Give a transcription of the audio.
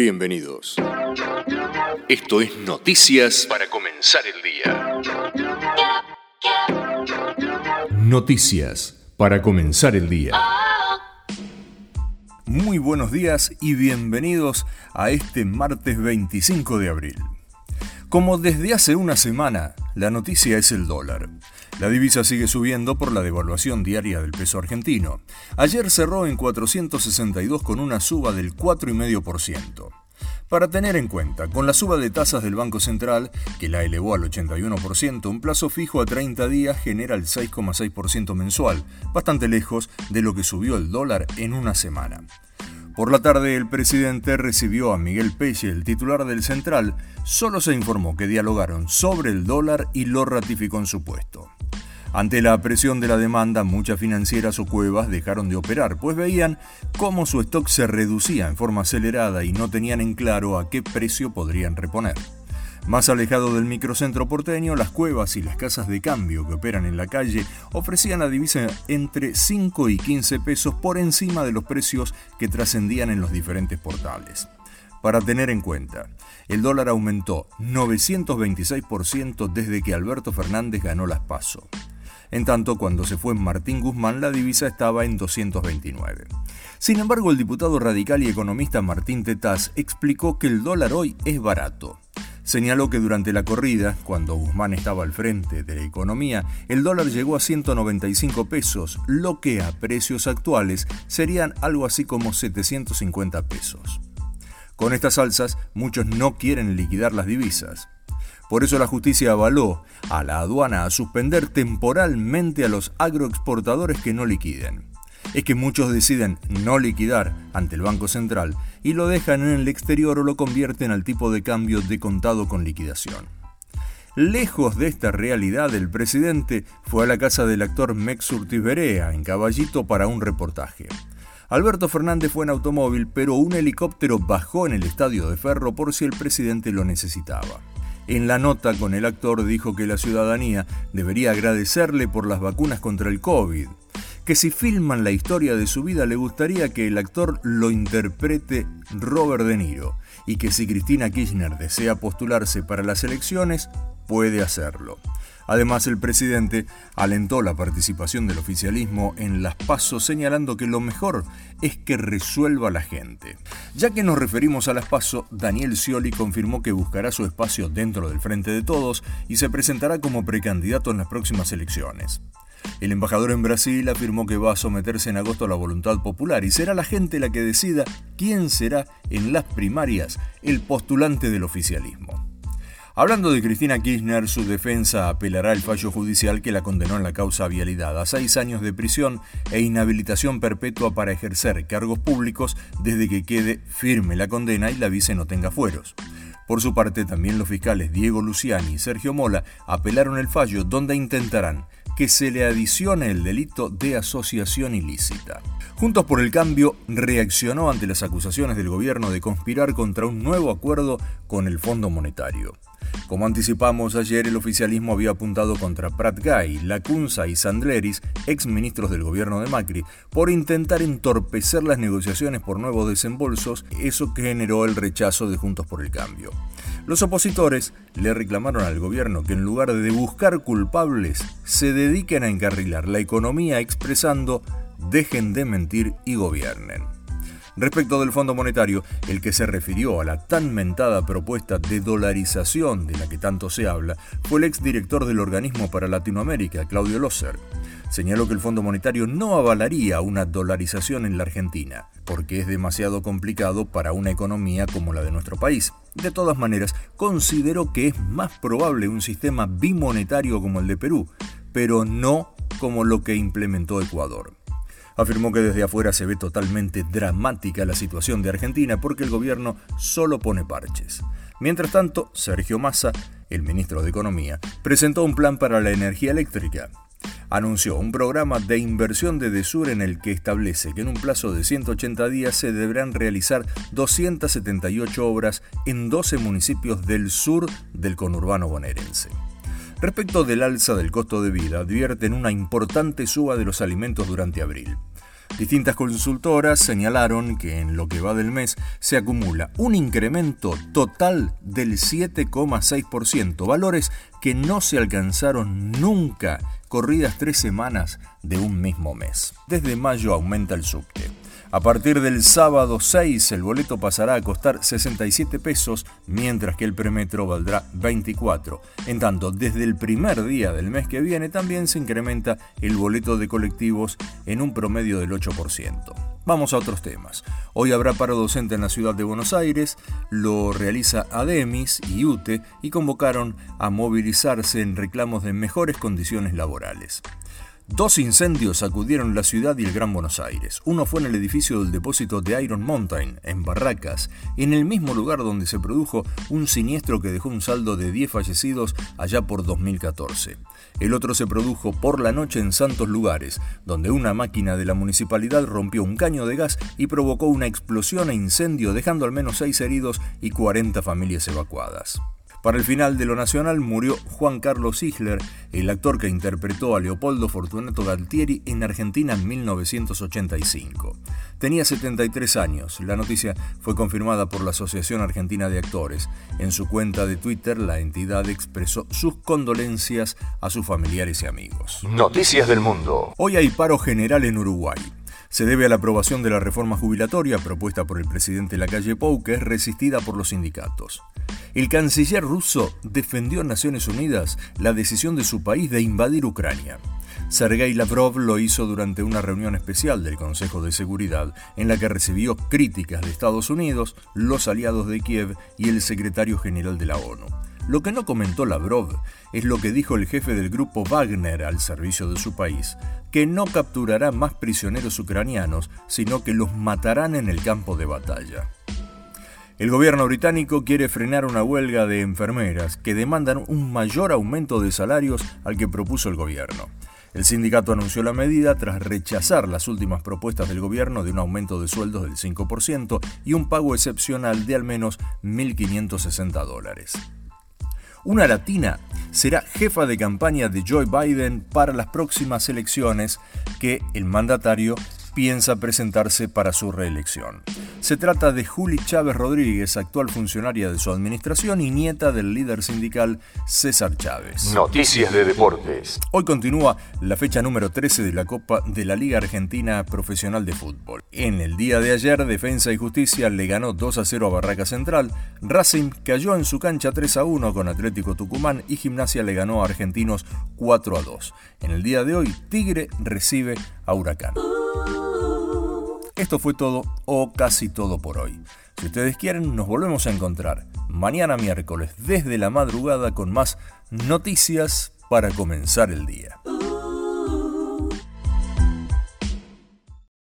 Bienvenidos. Esto es Noticias para comenzar el día. Noticias para comenzar el día. Muy buenos días y bienvenidos a este martes 25 de abril. Como desde hace una semana, la noticia es el dólar. La divisa sigue subiendo por la devaluación diaria del peso argentino. Ayer cerró en 462 con una suba del 4,5%. Para tener en cuenta, con la suba de tasas del Banco Central, que la elevó al 81%, un plazo fijo a 30 días genera el 6,6% mensual, bastante lejos de lo que subió el dólar en una semana. Por la tarde el presidente recibió a Miguel Pelle, el titular del Central. Solo se informó que dialogaron sobre el dólar y lo ratificó en su puesto. Ante la presión de la demanda, muchas financieras o cuevas dejaron de operar, pues veían cómo su stock se reducía en forma acelerada y no tenían en claro a qué precio podrían reponer. Más alejado del microcentro porteño, las cuevas y las casas de cambio que operan en la calle ofrecían la divisa entre 5 y 15 pesos por encima de los precios que trascendían en los diferentes portales. Para tener en cuenta, el dólar aumentó 926% desde que Alberto Fernández ganó las PASO. En tanto, cuando se fue Martín Guzmán, la divisa estaba en 229. Sin embargo, el diputado radical y economista Martín Tetaz explicó que el dólar hoy es barato Señaló que durante la corrida, cuando Guzmán estaba al frente de la economía, el dólar llegó a 195 pesos, lo que a precios actuales serían algo así como 750 pesos. Con estas alzas, muchos no quieren liquidar las divisas. Por eso la justicia avaló a la aduana a suspender temporalmente a los agroexportadores que no liquiden es que muchos deciden no liquidar ante el Banco Central y lo dejan en el exterior o lo convierten al tipo de cambio de contado con liquidación. Lejos de esta realidad, el presidente fue a la casa del actor Mex Urtiberea en Caballito para un reportaje. Alberto Fernández fue en automóvil, pero un helicóptero bajó en el estadio de Ferro por si el presidente lo necesitaba. En la nota con el actor dijo que la ciudadanía debería agradecerle por las vacunas contra el COVID que si filman la historia de su vida le gustaría que el actor lo interprete Robert De Niro y que si Cristina Kirchner desea postularse para las elecciones, puede hacerlo. Además, el presidente alentó la participación del oficialismo en las pasos señalando que lo mejor es que resuelva la gente. Ya que nos referimos a las pasos, Daniel Scioli confirmó que buscará su espacio dentro del Frente de Todos y se presentará como precandidato en las próximas elecciones. El embajador en Brasil afirmó que va a someterse en agosto a la voluntad popular y será la gente la que decida quién será en las primarias el postulante del oficialismo. Hablando de Cristina Kirchner, su defensa apelará al fallo judicial que la condenó en la causa vialidad a seis años de prisión e inhabilitación perpetua para ejercer cargos públicos desde que quede firme la condena y la vice no tenga fueros. Por su parte, también los fiscales Diego Luciani y Sergio Mola apelaron el fallo donde intentarán que se le adicione el delito de asociación ilícita. Juntos por el Cambio reaccionó ante las acusaciones del gobierno de conspirar contra un nuevo acuerdo con el Fondo Monetario. Como anticipamos ayer, el oficialismo había apuntado contra Prat Gay, Lacunza y Sandleris, ex ministros del gobierno de Macri, por intentar entorpecer las negociaciones por nuevos desembolsos, eso que generó el rechazo de Juntos por el Cambio. Los opositores le reclamaron al gobierno que en lugar de buscar culpables, se dediquen a encarrilar la economía expresando dejen de mentir y gobiernen. Respecto del Fondo Monetario, el que se refirió a la tan mentada propuesta de dolarización de la que tanto se habla, fue el exdirector del organismo para Latinoamérica, Claudio Losser. Señaló que el Fondo Monetario no avalaría una dolarización en la Argentina, porque es demasiado complicado para una economía como la de nuestro país. De todas maneras, consideró que es más probable un sistema bimonetario como el de Perú, pero no como lo que implementó Ecuador. Afirmó que desde afuera se ve totalmente dramática la situación de Argentina porque el gobierno solo pone parches. Mientras tanto, Sergio Massa, el ministro de Economía, presentó un plan para la energía eléctrica anunció un programa de inversión de Desur en el que establece que en un plazo de 180 días se deberán realizar 278 obras en 12 municipios del sur del conurbano bonaerense. Respecto del alza del costo de vida, advierten una importante suba de los alimentos durante abril. Distintas consultoras señalaron que en lo que va del mes se acumula un incremento total del 7,6%, valores que no se alcanzaron nunca corridas tres semanas de un mismo mes. Desde mayo aumenta el subte. A partir del sábado 6 el boleto pasará a costar 67 pesos, mientras que el premetro valdrá 24. En tanto, desde el primer día del mes que viene también se incrementa el boleto de colectivos en un promedio del 8%. Vamos a otros temas. Hoy habrá paro docente en la ciudad de Buenos Aires, lo realiza ADEMIS y UTE y convocaron a movilizarse en reclamos de mejores condiciones laborales. Dos incendios sacudieron la ciudad y el Gran Buenos Aires. Uno fue en el edificio del depósito de Iron Mountain, en Barracas, en el mismo lugar donde se produjo un siniestro que dejó un saldo de 10 fallecidos allá por 2014. El otro se produjo por la noche en Santos Lugares, donde una máquina de la municipalidad rompió un caño de gas y provocó una explosión e incendio dejando al menos 6 heridos y 40 familias evacuadas. Para el final de lo nacional murió Juan Carlos Isler, el actor que interpretó a Leopoldo Fortunato Galtieri en Argentina en 1985. Tenía 73 años. La noticia fue confirmada por la Asociación Argentina de Actores. En su cuenta de Twitter, la entidad expresó sus condolencias a sus familiares y amigos. Noticias del mundo. Hoy hay paro general en Uruguay se debe a la aprobación de la reforma jubilatoria propuesta por el presidente Lacalle Pou, que es resistida por los sindicatos. El canciller ruso defendió en Naciones Unidas la decisión de su país de invadir Ucrania. Sergei Lavrov lo hizo durante una reunión especial del Consejo de Seguridad en la que recibió críticas de Estados Unidos, los aliados de Kiev y el secretario general de la ONU. Lo que no comentó Lavrov es lo que dijo el jefe del grupo Wagner al servicio de su país, que no capturará más prisioneros ucranianos, sino que los matarán en el campo de batalla. El gobierno británico quiere frenar una huelga de enfermeras que demandan un mayor aumento de salarios al que propuso el gobierno. El sindicato anunció la medida tras rechazar las últimas propuestas del gobierno de un aumento de sueldos del 5% y un pago excepcional de al menos 1.560 dólares. Una latina será jefa de campaña de Joe Biden para las próximas elecciones que el mandatario piensa presentarse para su reelección. Se trata de Juli Chávez Rodríguez, actual funcionaria de su administración y nieta del líder sindical César Chávez. Noticias de deportes. Hoy continúa la fecha número 13 de la Copa de la Liga Argentina Profesional de Fútbol. En el día de ayer, Defensa y Justicia le ganó 2 a 0 a Barraca Central, Racing cayó en su cancha 3 a 1 con Atlético Tucumán y Gimnasia le ganó a Argentinos 4 a 2. En el día de hoy, Tigre recibe a Huracán. Esto fue todo o casi todo por hoy. Si ustedes quieren, nos volvemos a encontrar mañana miércoles desde la madrugada con más noticias para comenzar el día.